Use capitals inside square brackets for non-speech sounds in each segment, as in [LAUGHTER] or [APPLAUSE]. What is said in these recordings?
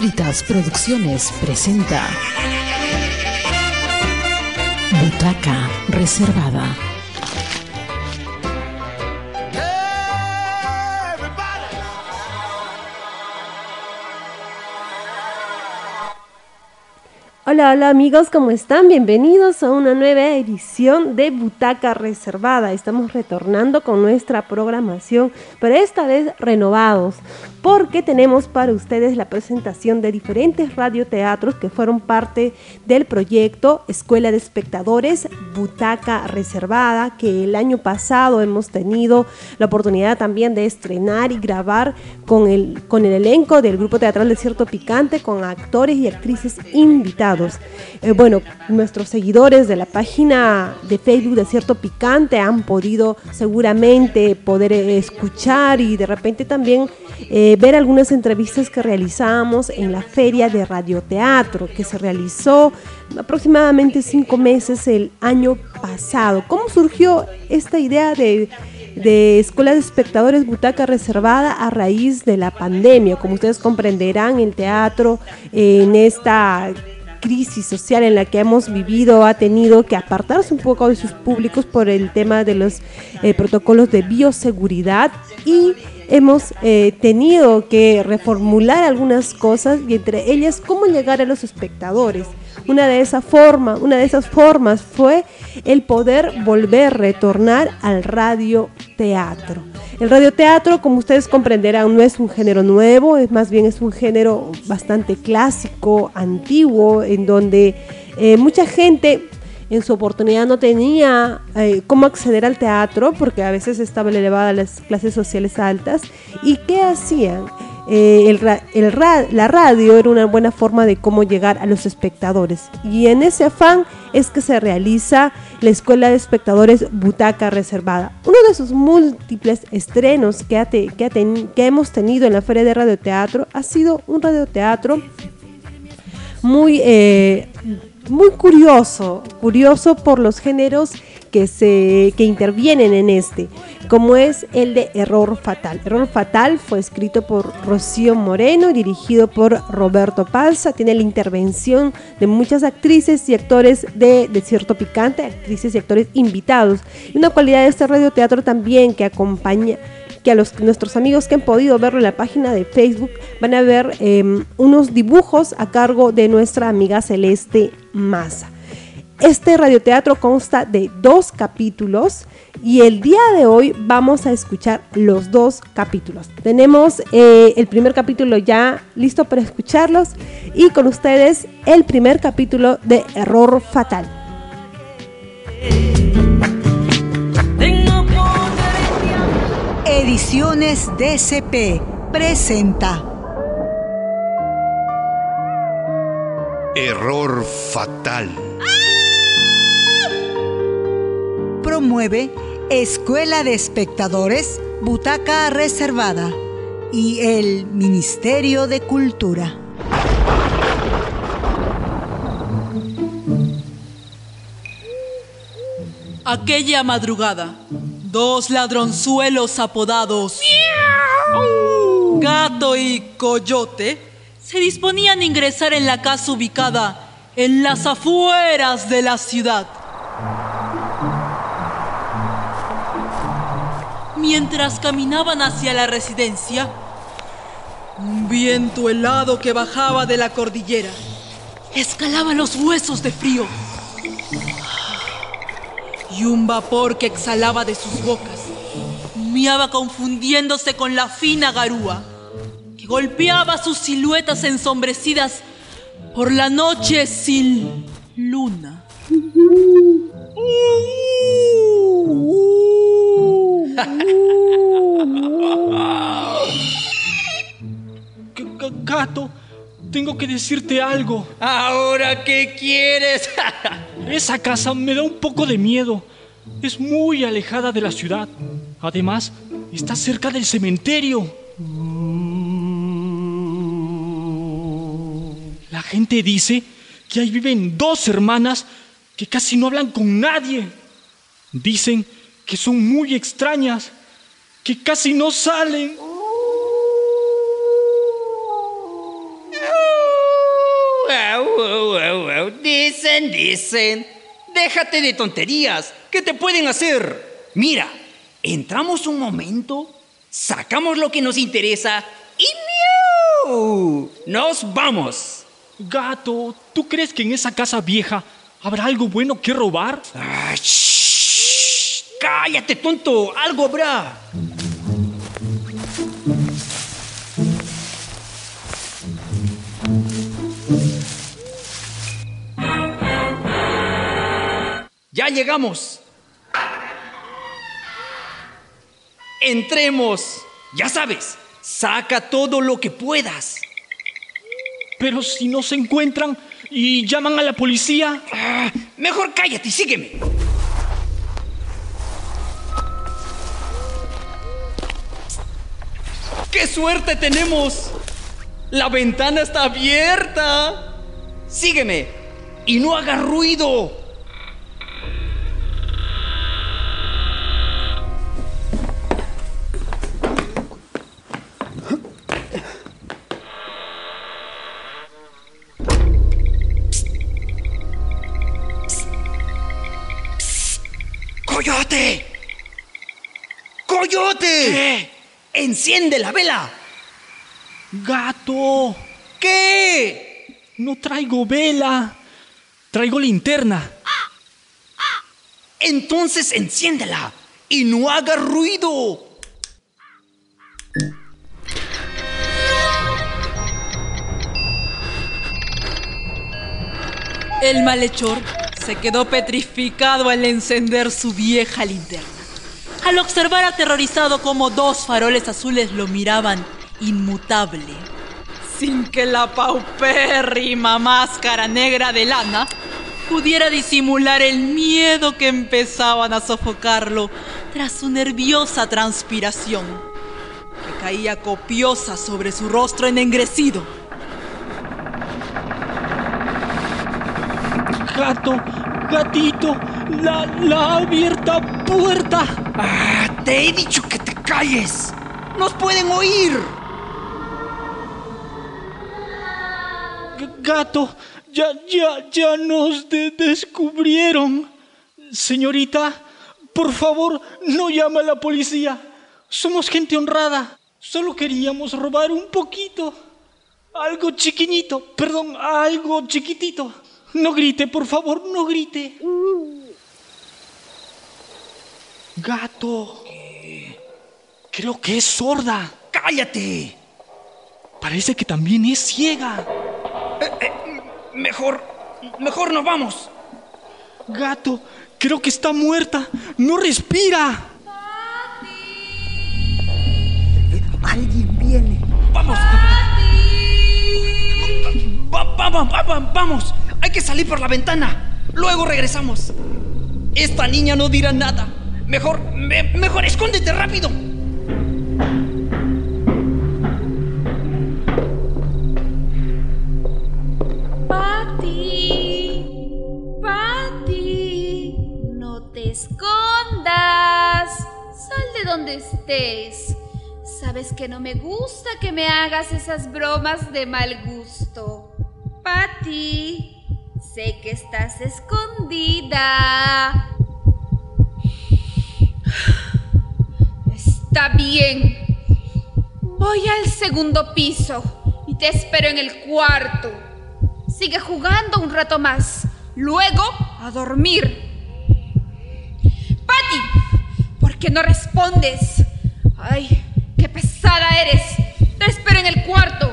Costritas Producciones presenta Butaca Reservada. Hola, hola amigos, ¿cómo están? Bienvenidos a una nueva edición de Butaca Reservada. Estamos retornando con nuestra programación, pero esta vez renovados, porque tenemos para ustedes la presentación de diferentes radioteatros que fueron parte del proyecto Escuela de Espectadores Butaca Reservada, que el año pasado hemos tenido la oportunidad también de estrenar y grabar con el, con el elenco del Grupo Teatral Desierto Picante, con actores y actrices invitados. Eh, bueno, nuestros seguidores de la página de Facebook de Cierto Picante han podido seguramente poder eh, escuchar y de repente también eh, ver algunas entrevistas que realizamos en la feria de radioteatro que se realizó aproximadamente cinco meses el año pasado. ¿Cómo surgió esta idea de de Escuela de Espectadores Butaca Reservada a raíz de la pandemia. Como ustedes comprenderán, el teatro en esta crisis social en la que hemos vivido ha tenido que apartarse un poco de sus públicos por el tema de los eh, protocolos de bioseguridad y hemos eh, tenido que reformular algunas cosas y entre ellas cómo llegar a los espectadores. Una de esas formas, una de esas formas fue el poder volver, retornar al radioteatro. El radioteatro, como ustedes comprenderán, no es un género nuevo, es más bien es un género bastante clásico, antiguo, en donde eh, mucha gente en su oportunidad no tenía eh, cómo acceder al teatro porque a veces estaba elevada a las clases sociales altas. ¿Y qué hacían? Eh, la radio era una buena forma de cómo llegar a los espectadores. Y en ese afán es que se realiza la Escuela de Espectadores Butaca Reservada. De sus múltiples estrenos que, que, hemos tenido en la Feria de Radioteatro ha sido un radioteatro muy, eh, muy curioso, curioso por los géneros que, se, que intervienen en este, como es el de Error Fatal. Error Fatal fue escrito por Rocío Moreno, dirigido por Roberto Palza, tiene la intervención de muchas actrices y actores de Desierto Picante, actrices y actores invitados. Y una cualidad de este radioteatro también que acompaña que a los, nuestros amigos que han podido verlo en la página de Facebook van a ver em, unos dibujos a cargo de nuestra amiga Celeste Maza. Este radioteatro consta de dos capítulos y el día de hoy vamos a escuchar los dos capítulos. Tenemos eh, el primer capítulo ya listo para escucharlos y con ustedes el primer capítulo de Error Fatal. Ediciones DCP presenta Error Fatal promueve Escuela de Espectadores, Butaca Reservada y el Ministerio de Cultura. Aquella madrugada, dos ladronzuelos apodados Gato y Coyote se disponían a ingresar en la casa ubicada en las afueras de la ciudad. Mientras caminaban hacia la residencia, un viento helado que bajaba de la cordillera escalaba los huesos de frío. Y un vapor que exhalaba de sus bocas miaba confundiéndose con la fina garúa que golpeaba sus siluetas ensombrecidas por la noche sin luna. [LAUGHS] Gato, tengo que decirte algo. ¿Ahora qué quieres? [LAUGHS] Esa casa me da un poco de miedo. Es muy alejada de la ciudad. Además, está cerca del cementerio. La gente dice que ahí viven dos hermanas que casi no hablan con nadie. Dicen que son muy extrañas, que casi no salen. Dicen, dicen, déjate de tonterías, ¿qué te pueden hacer? Mira, entramos un momento, sacamos lo que nos interesa y ¡miau! ¡Nos vamos! Gato, ¿tú crees que en esa casa vieja habrá algo bueno que robar? Ah, ¡Cállate, tonto! ¡Algo habrá! Ya llegamos. Entremos. Ya sabes, saca todo lo que puedas. Pero si no se encuentran y llaman a la policía. Ah, mejor cállate y sígueme. ¡Qué suerte tenemos! La ventana está abierta. Sígueme y no hagas ruido. ¡Coyote! ¡Coyote! ¿Qué? ¡Enciende la vela! Gato, ¿Qué? no traigo vela. Traigo linterna. Entonces enciéndela y no haga ruido. El malhechor se quedó petrificado al encender su vieja linterna, al observar aterrorizado cómo dos faroles azules lo miraban inmutable, sin que la paupérrima máscara negra de lana pudiera disimular el miedo que empezaban a sofocarlo tras su nerviosa transpiración, que caía copiosa sobre su rostro enengrecido. Gato, gatito, la, la abierta puerta. Ah, te he dicho que te calles. Nos pueden oír. G- Gato, ya, ya, ya nos de- descubrieron. Señorita, por favor, no llame a la policía. Somos gente honrada. Solo queríamos robar un poquito. Algo chiquiñito, perdón, algo chiquitito. No grite, por favor, no grite. Gato. Creo que es sorda. Cállate. Parece que también es ciega. Mejor, mejor nos vamos. Gato, creo que está muerta. No respira. Alguien viene. Vamos. Va- va- va- va- va- vamos. Hay que salir por la ventana. Luego regresamos. Esta niña no dirá nada. Mejor, me- mejor escóndete rápido. Pati, Pati, no te escondas. Sal de donde estés. Sabes que no me gusta que me hagas esas bromas de mal gusto. Pati, sé que estás escondida. Está bien. Voy al segundo piso y te espero en el cuarto. Sigue jugando un rato más. Luego a dormir. Patty, ¿por qué no respondes? Ay, qué pesada eres. Te espero en el cuarto.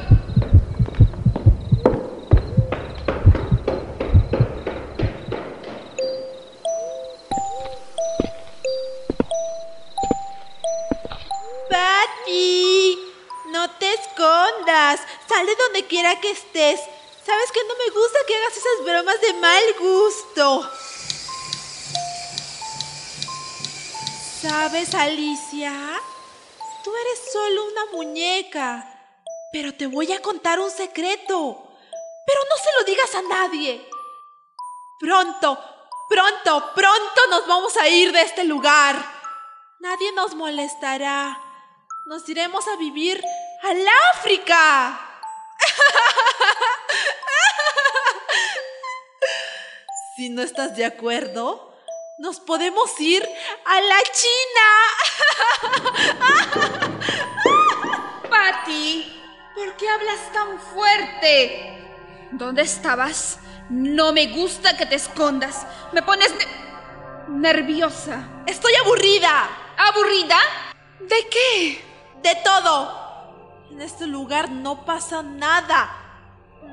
Que estés. Sabes que no me gusta que hagas esas bromas de mal gusto. ¿Sabes, Alicia? Tú eres solo una muñeca. Pero te voy a contar un secreto. Pero no se lo digas a nadie. Pronto, pronto, pronto nos vamos a ir de este lugar. Nadie nos molestará. Nos iremos a vivir al África. [LAUGHS] Si no estás de acuerdo, nos podemos ir a la China. [LAUGHS] Patty, ¿por qué hablas tan fuerte? ¿Dónde estabas? No me gusta que te escondas. Me pones ne- nerviosa. Estoy aburrida. ¿Aburrida? ¿De qué? De todo. En este lugar no pasa nada.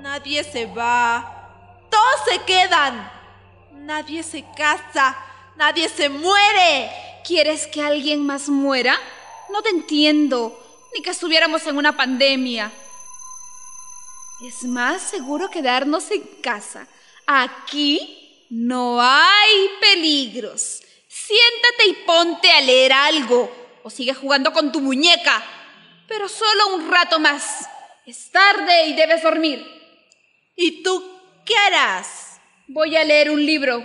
Nadie se va. Todos se quedan. Nadie se casa. Nadie se muere. ¿Quieres que alguien más muera? No te entiendo. Ni que estuviéramos en una pandemia. Es más seguro quedarnos en casa. Aquí no hay peligros. Siéntate y ponte a leer algo. O sigue jugando con tu muñeca. Pero solo un rato más. Es tarde y debes dormir. ¿Y tú qué harás? Voy a leer un libro.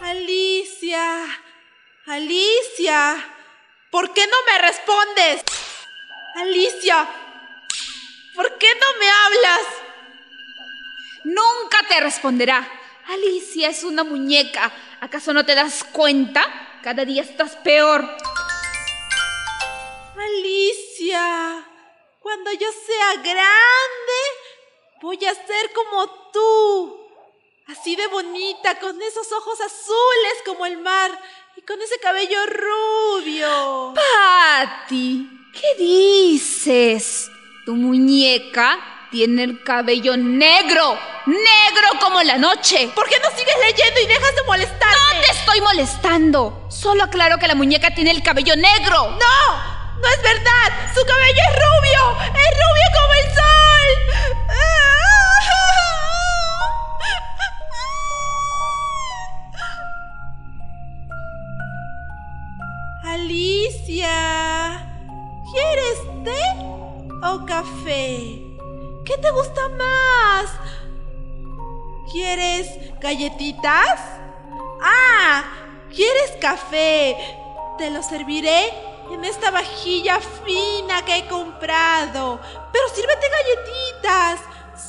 Alicia. Alicia. ¿Por qué no me respondes? Alicia. ¿Por qué no me hablas? Nunca te responderá. Alicia es una muñeca. ¿Acaso no te das cuenta? Cada día estás peor. Alicia, cuando yo sea grande, voy a ser como tú. Así de bonita, con esos ojos azules como el mar y con ese cabello rubio. Patty, ¿qué dices? Tu muñeca tiene el cabello negro, negro como la noche. ¿Por qué no sigues leyendo y dejas de molestarme? No te estoy molestando. Solo aclaro que la muñeca tiene el cabello negro. ¡No! ¡No es verdad! ¡Su cabello es rubio! ¡Es rubio como el sol! Alicia, ¿quieres té o café? ¿Qué te gusta más? ¿Quieres galletitas? Ah, ¿quieres café? Te lo serviré en esta vajilla fina que he comprado. Pero sírvete galletitas.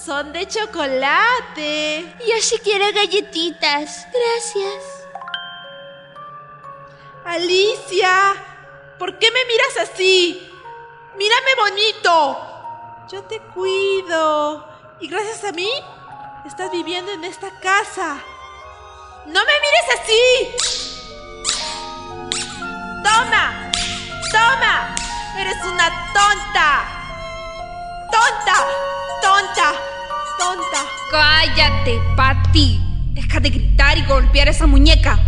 Son de chocolate. Yo sí quiero galletitas. Gracias. Alicia, ¿por qué me miras así? Mírame bonito. Yo te cuido. Y gracias a mí, estás viviendo en esta casa. ¡No me mires así! ¡Toma! ¡Toma! ¡Eres una tonta! ¡Tonta! ¡Tonta! ¡Tonta! Cállate, Patty. Deja de gritar y golpear esa muñeca.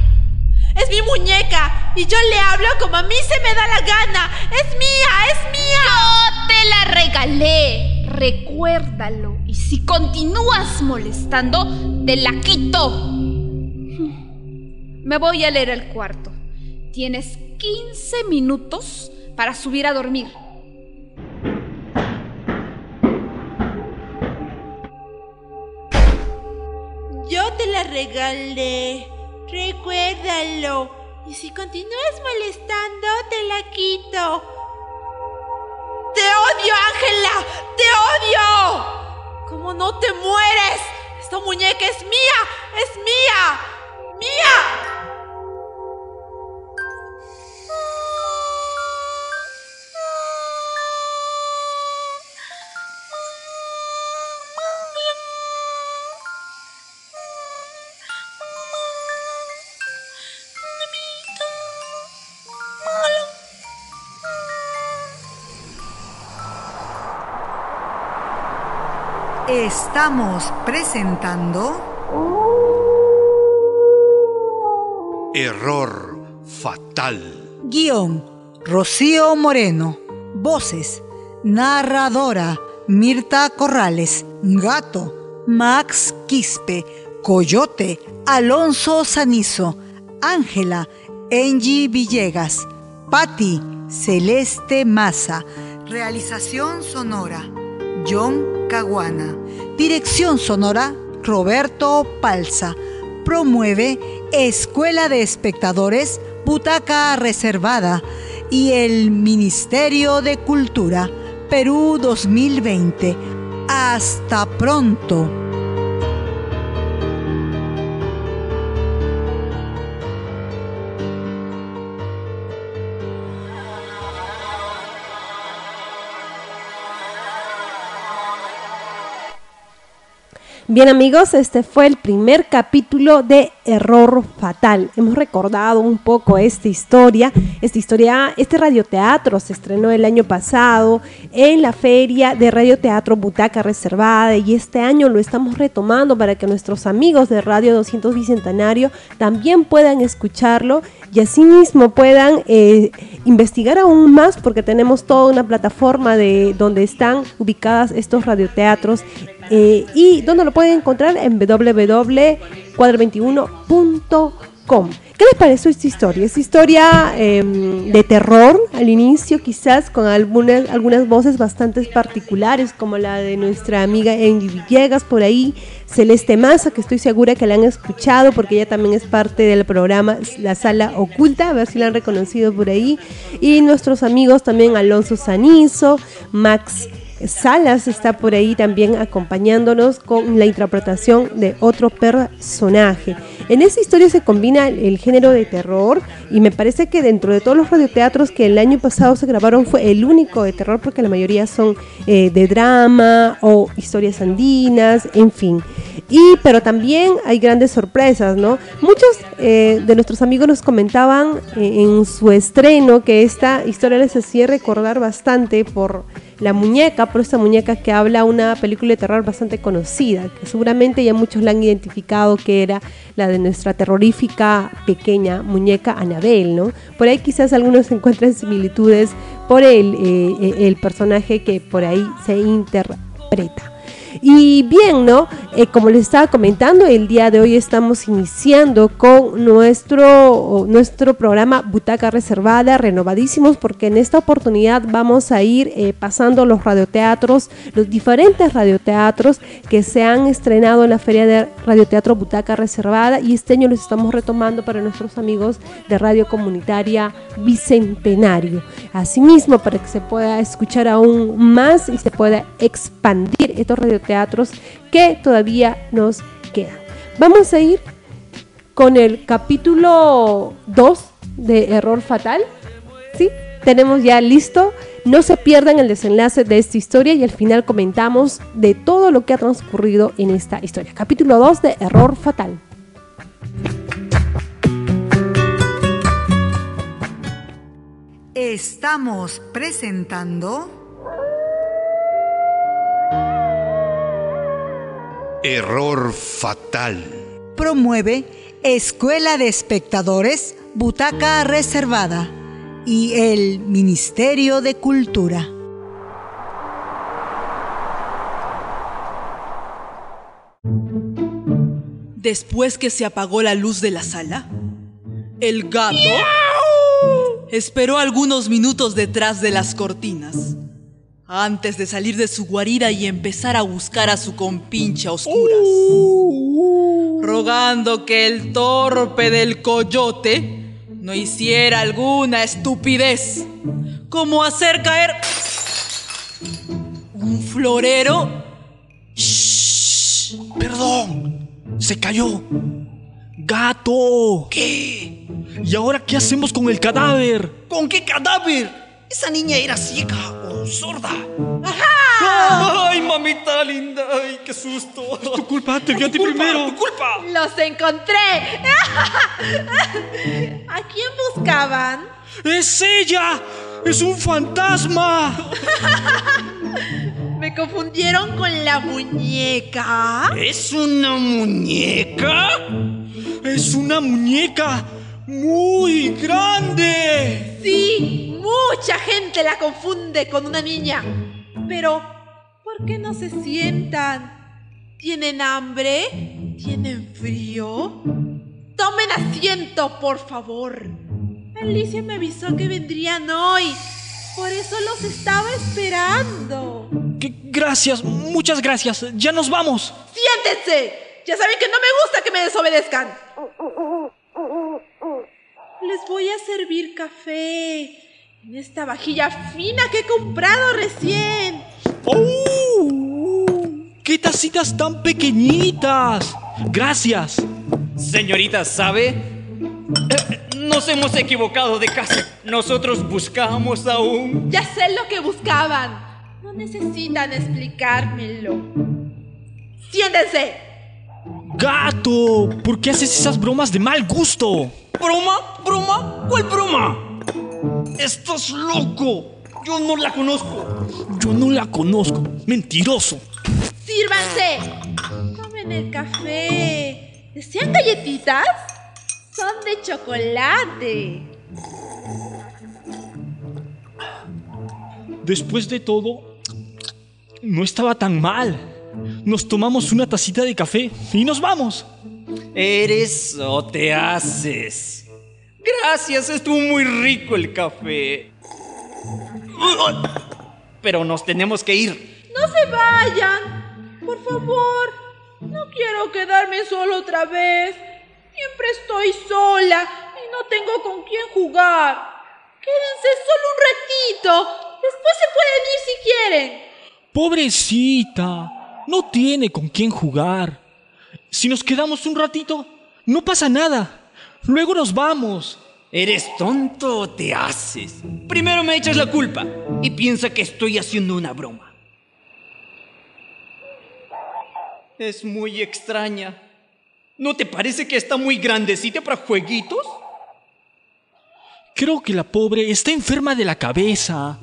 Es mi muñeca y yo le hablo como a mí se me da la gana. Es mía, es mía. Yo te la regalé. Recuérdalo. Y si continúas molestando, te la quito. [LAUGHS] Me voy a leer el cuarto. Tienes 15 minutos para subir a dormir. Yo te la regalé. Recuérdalo. Y si continúas molestando, te la quito. ¡Te odio, Ángela! ¡Te odio! ¿Cómo no te mueres? Esta muñeca es mía. Es mía. Mía. Estamos presentando Error fatal. guion Rocío Moreno, voces narradora Mirta Corrales, gato Max Quispe, Coyote Alonso Sanizo, Ángela Angie Villegas, Patti Celeste Maza, realización sonora John Caguana, dirección sonora Roberto Palza, promueve Escuela de Espectadores Butaca Reservada y el Ministerio de Cultura Perú 2020. Hasta pronto. Bien amigos, este fue el primer capítulo de Error Fatal. Hemos recordado un poco esta historia. Esta historia, este radioteatro se estrenó el año pasado en la feria de radioteatro Butaca Reservada y este año lo estamos retomando para que nuestros amigos de Radio 200 Bicentenario también puedan escucharlo y asimismo puedan eh, investigar aún más porque tenemos toda una plataforma de donde están ubicadas estos radioteatros eh, y donde lo pueden encontrar en www.cuadro21.com. ¿Qué les pareció esta historia? Esta historia em, de terror al inicio, quizás con algunas, algunas voces bastante particulares, como la de nuestra amiga Angie Villegas por ahí, Celeste Maza, que estoy segura que la han escuchado porque ella también es parte del programa La Sala Oculta, a ver si la han reconocido por ahí. Y nuestros amigos también Alonso Sanizo, Max Salas está por ahí también acompañándonos con la interpretación de otro personaje. En esa historia se combina el, género de terror y me parece que dentro de todos los radioteatros que el año pasado se grabaron fue el único de terror porque la mayoría son eh, de drama o historias andinas, en fin. Y pero también hay grandes sorpresas, ¿no? Muchos eh, de nuestros amigos nos comentaban eh, en su estreno que esta historia les hacía recordar bastante por la muñeca, por esta muñeca que habla una película de terror bastante conocida, que seguramente ya muchos la han identificado que era la de nuestra terrorífica pequeña muñeca Anabel, ¿no? Por ahí quizás algunos [LAUGHS] encuentran similitudes por el, eh, eh, el personaje que por ahí se interpreta. Y bien, ¿no? Eh, como les estaba comentando, el día de hoy estamos iniciando con nuestro, nuestro programa Butaca Reservada, renovadísimos, porque en esta oportunidad vamos a ir eh, pasando los radioteatros, los diferentes radioteatros que se han estrenado en la Feria de Radioteatro Butaca Reservada y este año los estamos retomando para nuestros amigos de Radio Comunitaria Bicentenario. Asimismo, para que se pueda escuchar aún más y se pueda expandir estos radioteatros teatros que todavía nos quedan. Vamos a ir con el capítulo 2 de Error Fatal. ¿Sí? Tenemos ya listo. No se pierdan el desenlace de esta historia y al final comentamos de todo lo que ha transcurrido en esta historia. Capítulo 2 de Error Fatal. Estamos presentando Error fatal. Promueve Escuela de Espectadores, Butaca Reservada y el Ministerio de Cultura. Después que se apagó la luz de la sala, el gato esperó algunos minutos detrás de las cortinas antes de salir de su guarida y empezar a buscar a su compincha a oscuras, rogando que el torpe del coyote no hiciera alguna estupidez, como hacer caer un florero. Shh, perdón, se cayó. Gato. ¿Qué? ¿Y ahora qué hacemos con el cadáver? ¿Con qué cadáver? Esa niña era ciega o sorda. ¡Ajá! ¡Ay, mamita linda! ¡Ay, qué susto! tu culpa, te vi a ti primero. ¡Tu culpa! ¡Los encontré! [LAUGHS] ¿A quién buscaban? ¡Es ella! ¡Es un fantasma! [LAUGHS] ¿Me confundieron con la muñeca? ¿Es una muñeca? ¡Es una muñeca! Muy grande. Sí, mucha gente la confunde con una niña. Pero, ¿por qué no se sientan? ¿Tienen hambre? ¿Tienen frío? Tomen asiento, por favor. Alicia me avisó que vendrían hoy. Por eso los estaba esperando. gracias, muchas gracias. Ya nos vamos. Siéntense. Ya saben que no me gusta que me desobedezcan. Les voy a servir café en esta vajilla fina que he comprado recién. ¡Oh! ¡Qué tacitas tan pequeñitas! Gracias. Señorita, ¿sabe? Eh, nos hemos equivocado de casa. Nosotros buscábamos aún. Ya sé lo que buscaban. No necesitan explicármelo. Siéntense. Gato, ¿por qué haces esas bromas de mal gusto? ¿Broma? ¿Broma? ¿Cuál broma? ¡Estás loco! Yo no la conozco. Yo no la conozco. Mentiroso. Sírvanse. Tomen el café. ¿Desean galletitas? Son de chocolate. Después de todo, no estaba tan mal. Nos tomamos una tacita de café y nos vamos. ¿Eres o te haces? Gracias, estuvo muy rico el café. Pero nos tenemos que ir. No se vayan. Por favor. No quiero quedarme solo otra vez. Siempre estoy sola y no tengo con quién jugar. Quédense solo un ratito. Después se pueden ir si quieren. Pobrecita, no tiene con quién jugar. Si nos quedamos un ratito, no pasa nada. Luego nos vamos. ¿Eres tonto o te haces? Primero me echas la culpa y piensa que estoy haciendo una broma. Es muy extraña. ¿No te parece que está muy grandecita para jueguitos? Creo que la pobre está enferma de la cabeza.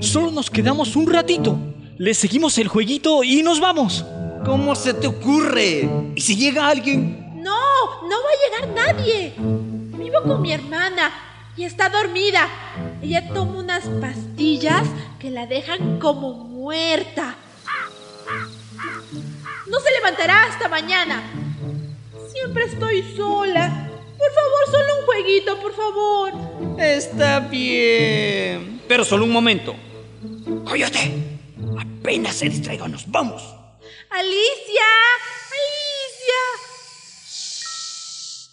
Solo nos quedamos un ratito. Le seguimos el jueguito y nos vamos. ¿Cómo se te ocurre? ¿Y si llega alguien? No, no va a llegar nadie. Vivo con mi hermana y está dormida. Ella toma unas pastillas que la dejan como muerta. No se levantará hasta mañana. Siempre estoy sola. Por favor, solo un jueguito, por favor. Está bien. Pero solo un momento. ¡Coyote! Apenas se distraiga, nos vamos. ¡Alicia! ¡Alicia! Shh.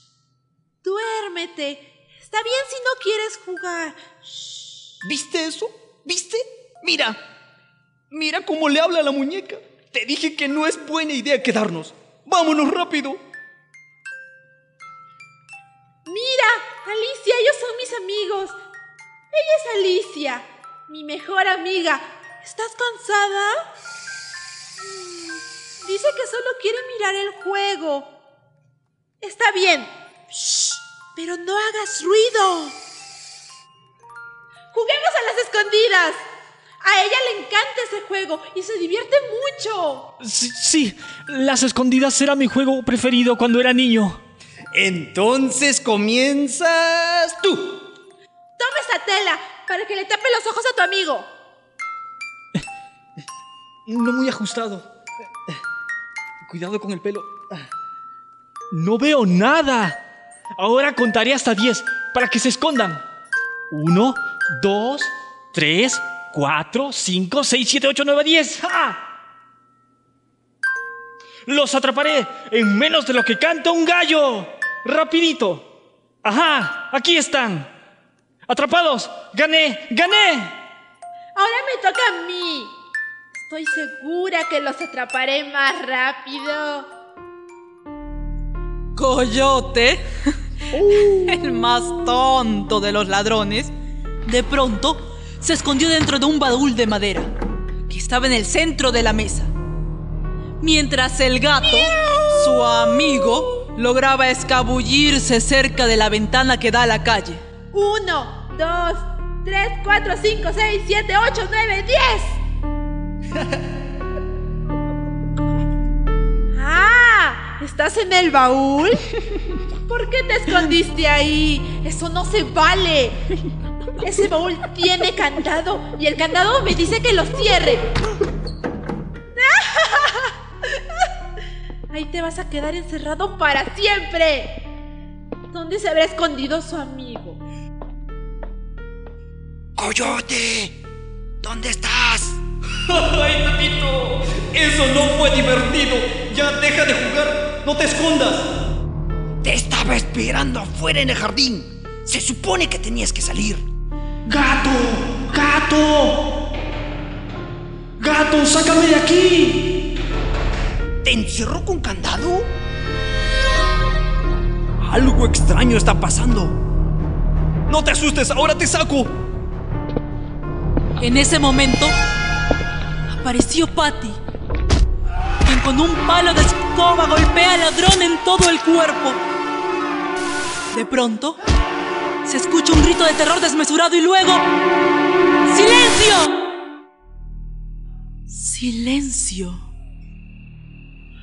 Duérmete. Está bien si no quieres jugar. Shh. ¿Viste eso? ¿Viste? Mira. Mira cómo le habla a la muñeca. Te dije que no es buena idea quedarnos. Vámonos rápido. Mira, Alicia, ellos son mis amigos. Ella es Alicia, mi mejor amiga. ¿Estás cansada? Dice que solo quiere mirar el juego. Está bien. Shh, pero no hagas ruido. Juguemos a las escondidas. A ella le encanta ese juego y se divierte mucho. Sí, sí, las escondidas era mi juego preferido cuando era niño. Entonces comienzas tú. Toma esa tela para que le tape los ojos a tu amigo. No muy ajustado. Cuidado con el pelo. No veo nada. Ahora contaré hasta 10 para que se escondan. 1, 2, 3, 4, 5, 6, 7, 8, 9, 10. ¡Ja! Los atraparé en menos de lo que canta un gallo. Rapidito. Ajá, aquí están. Atrapados. Gané, gané. Ahora me toca a mí. Estoy segura que los atraparé más rápido. Coyote, [LAUGHS] el más tonto de los ladrones, de pronto se escondió dentro de un baúl de madera que estaba en el centro de la mesa. Mientras el gato, su amigo, lograba escabullirse cerca de la ventana que da a la calle. Uno, dos, tres, cuatro, cinco, seis, siete, ocho, nueve, diez. ¡Ah! ¿Estás en el baúl? ¿Por qué te escondiste ahí? Eso no se vale. Ese baúl tiene candado y el candado me dice que lo cierre. Ahí te vas a quedar encerrado para siempre. ¿Dónde se habrá escondido su amigo? ¡Coyote! ¿Dónde estás? [LAUGHS] ¡Ay, Pepito! Eso no fue divertido. Ya deja de jugar. No te escondas. Te estaba esperando afuera en el jardín. Se supone que tenías que salir. ¡Gato! ¡Gato! ¡Gato, sácame de aquí! ¿Te encerró con candado? Algo extraño está pasando. No te asustes, ahora te saco. En ese momento apareció Patty, quien con un palo de escoba golpea al ladrón en todo el cuerpo. De pronto, se escucha un grito de terror desmesurado y luego... ¡Silencio! Silencio.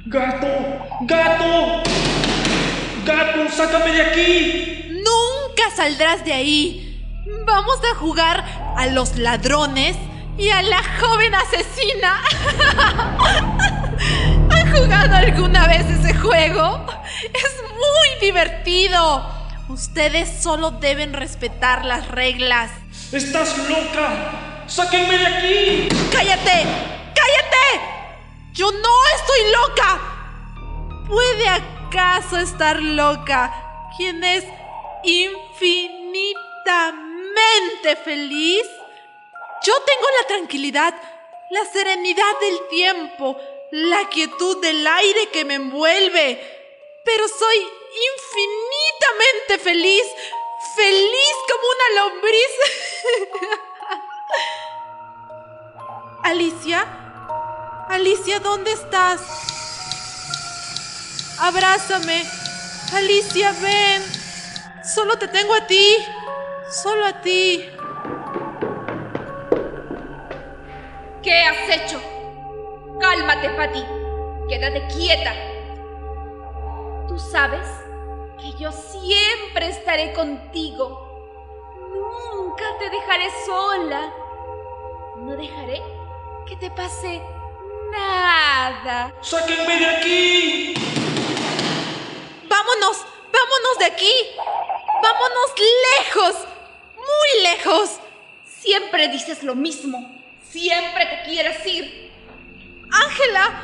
¡Gato! ¡Gato! ¡Gato, sácame de aquí! Nunca saldrás de ahí. Vamos a jugar a los ladrones y a la joven asesina. [LAUGHS] ¿Han jugado alguna vez ese juego? Es muy divertido. Ustedes solo deben respetar las reglas. ¡Estás loca! ¡Sáquenme de aquí! ¡Cállate! ¡Cállate! Yo no estoy loca. ¿Puede acaso estar loca quien es infinitamente feliz? Yo tengo la tranquilidad, la serenidad del tiempo, la quietud del aire que me envuelve, pero soy infinitamente feliz, feliz como una lombriz. [LAUGHS] Alicia, Alicia, ¿dónde estás? Abrázame. Alicia, ven. Solo te tengo a ti. Solo a ti. ¿Qué has hecho? Cálmate, Patty. Quédate quieta. Tú sabes que yo siempre estaré contigo. Nunca te dejaré sola. No dejaré que te pase nada. ¡Sáquenme de aquí! ¡Vámonos! ¡Vámonos de aquí! ¡Vámonos lejos! ¡Muy lejos! Siempre dices lo mismo. Siempre te quieres ir. Ángela,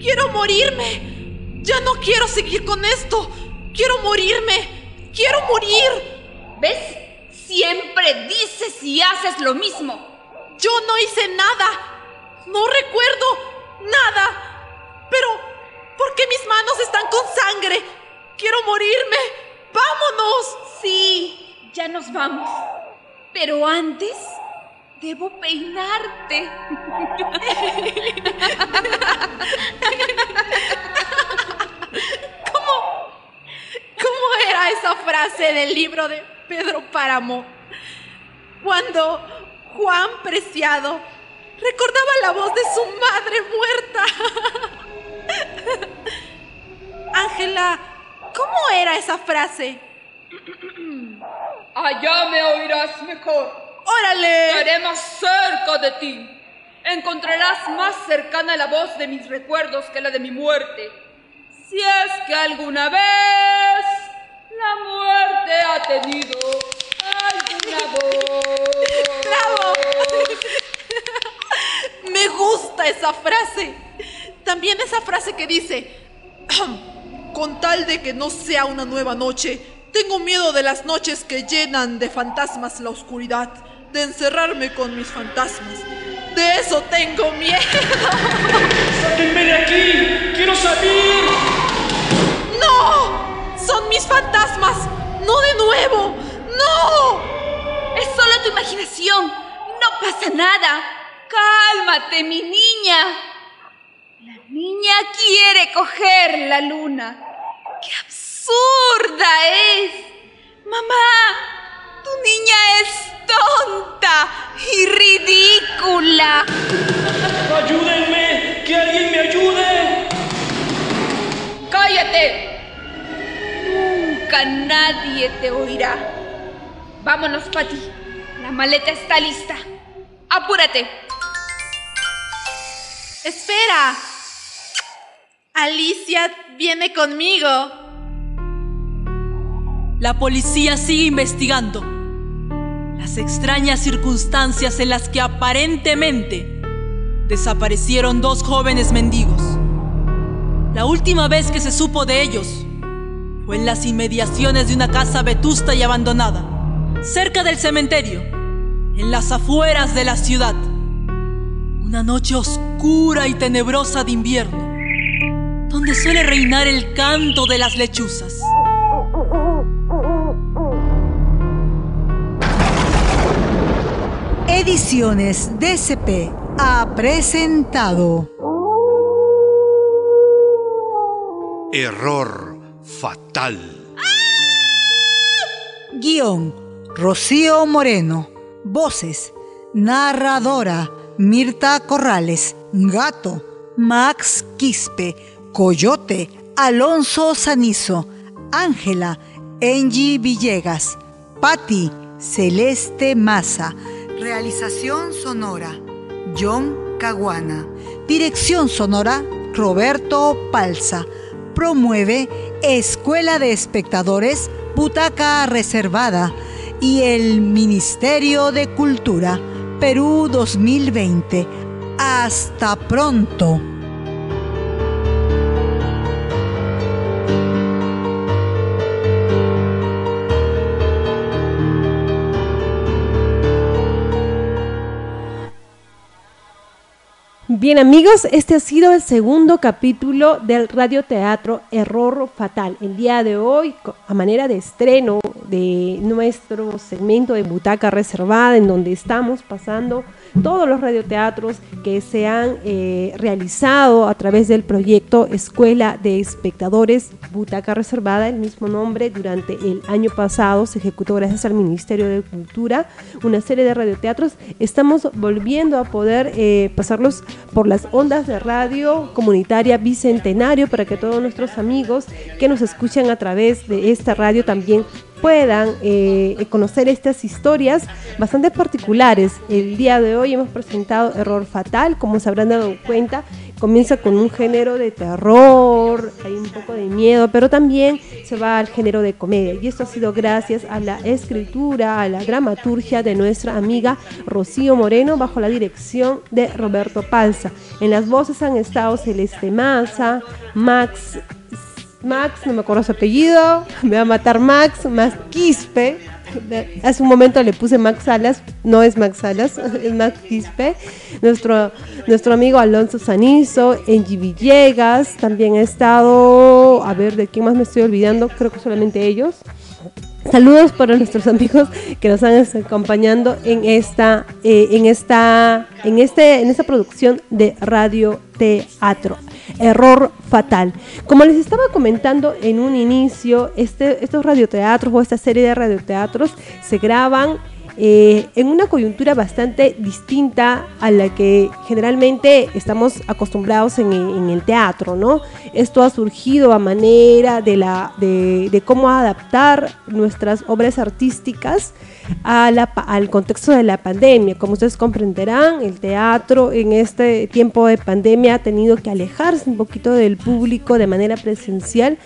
quiero morirme. Ya no quiero seguir con esto. Quiero morirme. Quiero morir. ¿Ves? Siempre dices y haces lo mismo. Yo no hice nada. No recuerdo Nada. Pero, ¿por qué mis manos están con sangre? Quiero morirme. Vámonos. Sí, ya nos vamos. Pero antes, debo peinarte. ¿Cómo? ¿Cómo era esa frase del libro de Pedro Páramo? Cuando Juan Preciado Recordaba la voz de su madre muerta. Ángela, ¿cómo era esa frase? Allá me oirás mejor. ¡Órale! Más cerca de ti. Encontrarás más cercana la voz de mis recuerdos que la de mi muerte. Si es que alguna vez la muerte ha tenido alguna [LAUGHS] voz. ¡Bravo! Me gusta esa frase. También esa frase que dice, con tal de que no sea una nueva noche, tengo miedo de las noches que llenan de fantasmas la oscuridad, de encerrarme con mis fantasmas. De eso tengo miedo. ¡Sáquenme de aquí! ¡Quiero salir! ¡No! ¡Son mis fantasmas! ¡No de nuevo! ¡No! Es solo tu imaginación. No pasa nada. Cálmate, mi niña. La niña quiere coger la luna. ¡Qué absurda es! Mamá, tu niña es tonta y ridícula. ¡Ayúdenme! ¡Que alguien me ayude! ¡Cállate! Nunca nadie te oirá. Vámonos, Patty. La maleta está lista. ¡Apúrate! Espera. Alicia viene conmigo. La policía sigue investigando extrañas circunstancias en las que aparentemente desaparecieron dos jóvenes mendigos. La última vez que se supo de ellos fue en las inmediaciones de una casa vetusta y abandonada, cerca del cementerio, en las afueras de la ciudad. Una noche oscura y tenebrosa de invierno, donde suele reinar el canto de las lechuzas. Ediciones DCP ha presentado Error fatal. Guión, Rocío Moreno. Voces, narradora, Mirta Corrales. Gato, Max Quispe. Coyote, Alonso Sanizo. Ángela, Angie Villegas. Patti, Celeste Maza. Realización sonora, John Caguana. Dirección sonora, Roberto Palza. Promueve Escuela de Espectadores, Butaca Reservada y el Ministerio de Cultura, Perú 2020. Hasta pronto. Bien amigos, este ha sido el segundo capítulo del radioteatro Error Fatal. El día de hoy, a manera de estreno de nuestro segmento de Butaca Reservada, en donde estamos pasando todos los radioteatros que se han eh, realizado a través del proyecto Escuela de Espectadores Butaca Reservada, el mismo nombre, durante el año pasado se ejecutó gracias al Ministerio de Cultura una serie de radioteatros. Estamos volviendo a poder eh, pasarlos por las ondas de radio comunitaria Bicentenario para que todos nuestros amigos que nos escuchan a través de esta radio también puedan eh, conocer estas historias bastante particulares. El día de hoy hemos presentado Error Fatal, como se habrán dado cuenta, comienza con un género de terror, hay un poco de miedo, pero también se va al género de comedia. Y esto ha sido gracias a la escritura, a la dramaturgia de nuestra amiga Rocío Moreno, bajo la dirección de Roberto Palza. En las voces han estado Celeste Maza, Max Max, no me acuerdo su apellido, me va a matar Max, Max Quispe. Hace un momento le puse Max Salas, no es Max Salas, [LAUGHS] es Max Quispe. Nuestro, nuestro amigo Alonso Sanizo, Engie Villegas, también ha estado, a ver, ¿de quién más me estoy olvidando? Creo que solamente ellos. Saludos para nuestros amigos que nos han acompañando en esta, eh, en esta, en este, en esta producción de radio teatro. Error fatal. Como les estaba comentando en un inicio, este, estos radioteatros o esta serie de radioteatros se graban eh, en una coyuntura bastante distinta a la que generalmente estamos acostumbrados en, el teatro, ¿no? Esto ha surgido a manera de, la, de, cómo adaptar nuestras obras artísticas al contexto de la pandemia. Como ustedes comprenderán, el teatro en este tiempo de pandemia ha tenido que alejarse un poquito del público de manera presencial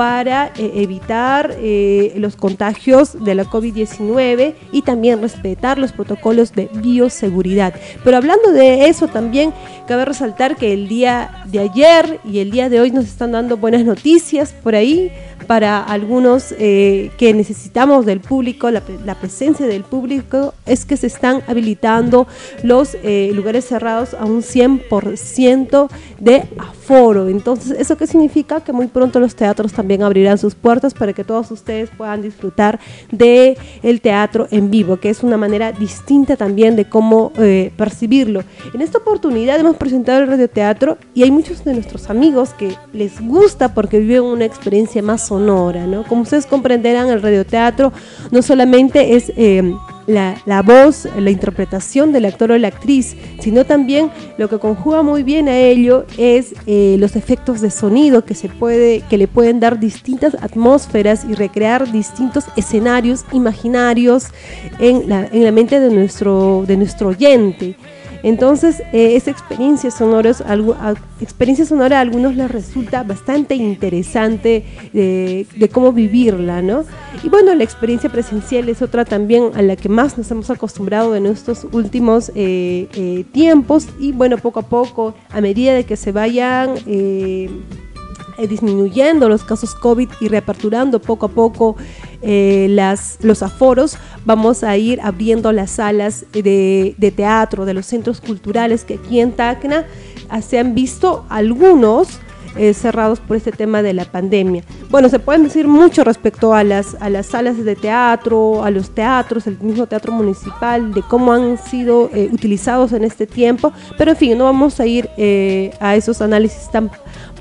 para eh, evitar eh, los contagios de la COVID-19 y también respetar los protocolos de bioseguridad. Pero hablando de eso también cabe resaltar que el día de ayer y el día de hoy nos están dando buenas noticias por ahí para algunos eh, que necesitamos del público, la, presencia del público, es que se están habilitando los lugares cerrados a un 100% de aforo. Entonces, ¿eso qué significa? Que muy pronto los teatros también abrirán sus puertas para que todos ustedes puedan disfrutar el teatro en vivo, que es una manera distinta también de cómo eh, percibirlo. En esta oportunidad hemos presentado el radioteatro y hay muchos de nuestros amigos que les gusta porque viven una experiencia más sonora ¿no? Como ustedes comprenderán, el radioteatro no solamente es eh, la, voz, la interpretación del actor o la actriz, sino también lo que conjuga muy bien a ello es eh, los efectos de sonido que se puede, que le pueden dar distintas atmósferas y recrear distintos escenarios imaginarios en la, en la mente de nuestro, de nuestro oyente. Entonces, eh, esa experiencia sonora, a, experiencia sonora a algunos les resulta bastante interesante de, cómo vivirla, ¿no? Y bueno, la experiencia presencial es otra también a la que más nos hemos acostumbrado en estos últimos eh, eh, tiempos y bueno, poco a poco, a medida de que se vayan eh, disminuyendo los casos COVID y reaperturando poco a poco eh, las, los aforos, vamos a ir abriendo las salas de, teatro, de los centros culturales que aquí en Tacna ah, se han visto algunos eh, cerrados por este tema de la pandemia. Bueno, se pueden decir mucho respecto a las, a las salas de teatro, a los teatros, el mismo teatro municipal, de cómo han sido utilizados en este tiempo, pero en fin, no vamos a ir a esos análisis tan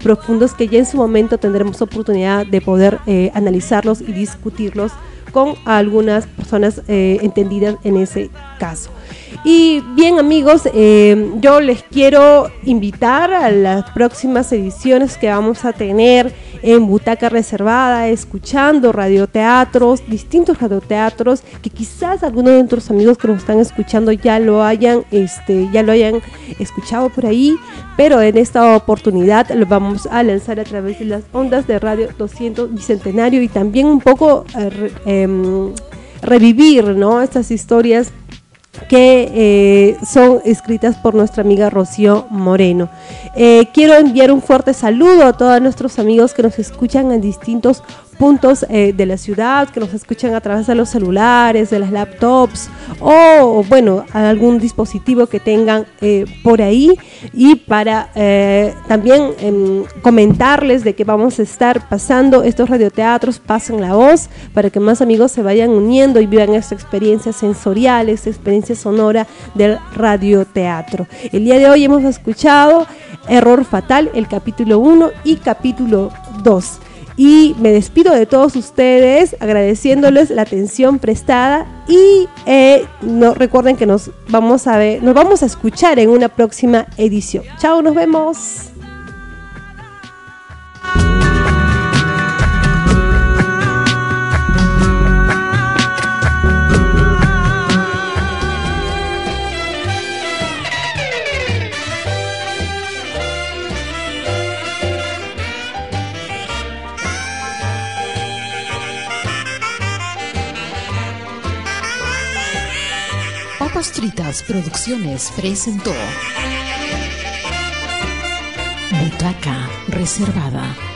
profundos que ya en su momento tendremos oportunidad de poder eh, analizarlos y discutirlos con algunas personas eh, entendidas en ese caso. Y bien amigos, eh, yo les quiero invitar a las próximas ediciones que vamos a tener en Butaca Reservada, escuchando radioteatros, distintos radioteatros, que quizás algunos de nuestros amigos que nos están escuchando ya lo hayan, este, ya lo hayan escuchado por ahí, pero en esta oportunidad lo vamos a lanzar a través de las ondas de Radio 200 Bicentenario y también un poco eh, em, revivir ¿no? estas historias que eh, son escritas por nuestra amiga Rocío Moreno. Eh, quiero enviar un fuerte saludo a todos nuestros amigos que nos escuchan en distintos puntos eh, de la ciudad, que nos escuchan a través de los celulares, de las laptops o, bueno, algún dispositivo que tengan eh, por ahí y para eh, también em, comentarles de que vamos a estar pasando estos radioteatros, pasen la voz para que más amigos se vayan uniendo y vivan esta experiencia sensorial, esta experiencia sonora del radioteatro. El día de hoy hemos escuchado Error Fatal, el capítulo 1 y capítulo 2. Y me despido de todos ustedes agradeciéndoles la atención prestada y eh, no, recuerden que nos vamos a ver, nos vamos a escuchar en una próxima edición. Chao, nos vemos. Papas Fritas Producciones presentó Butaca Reservada.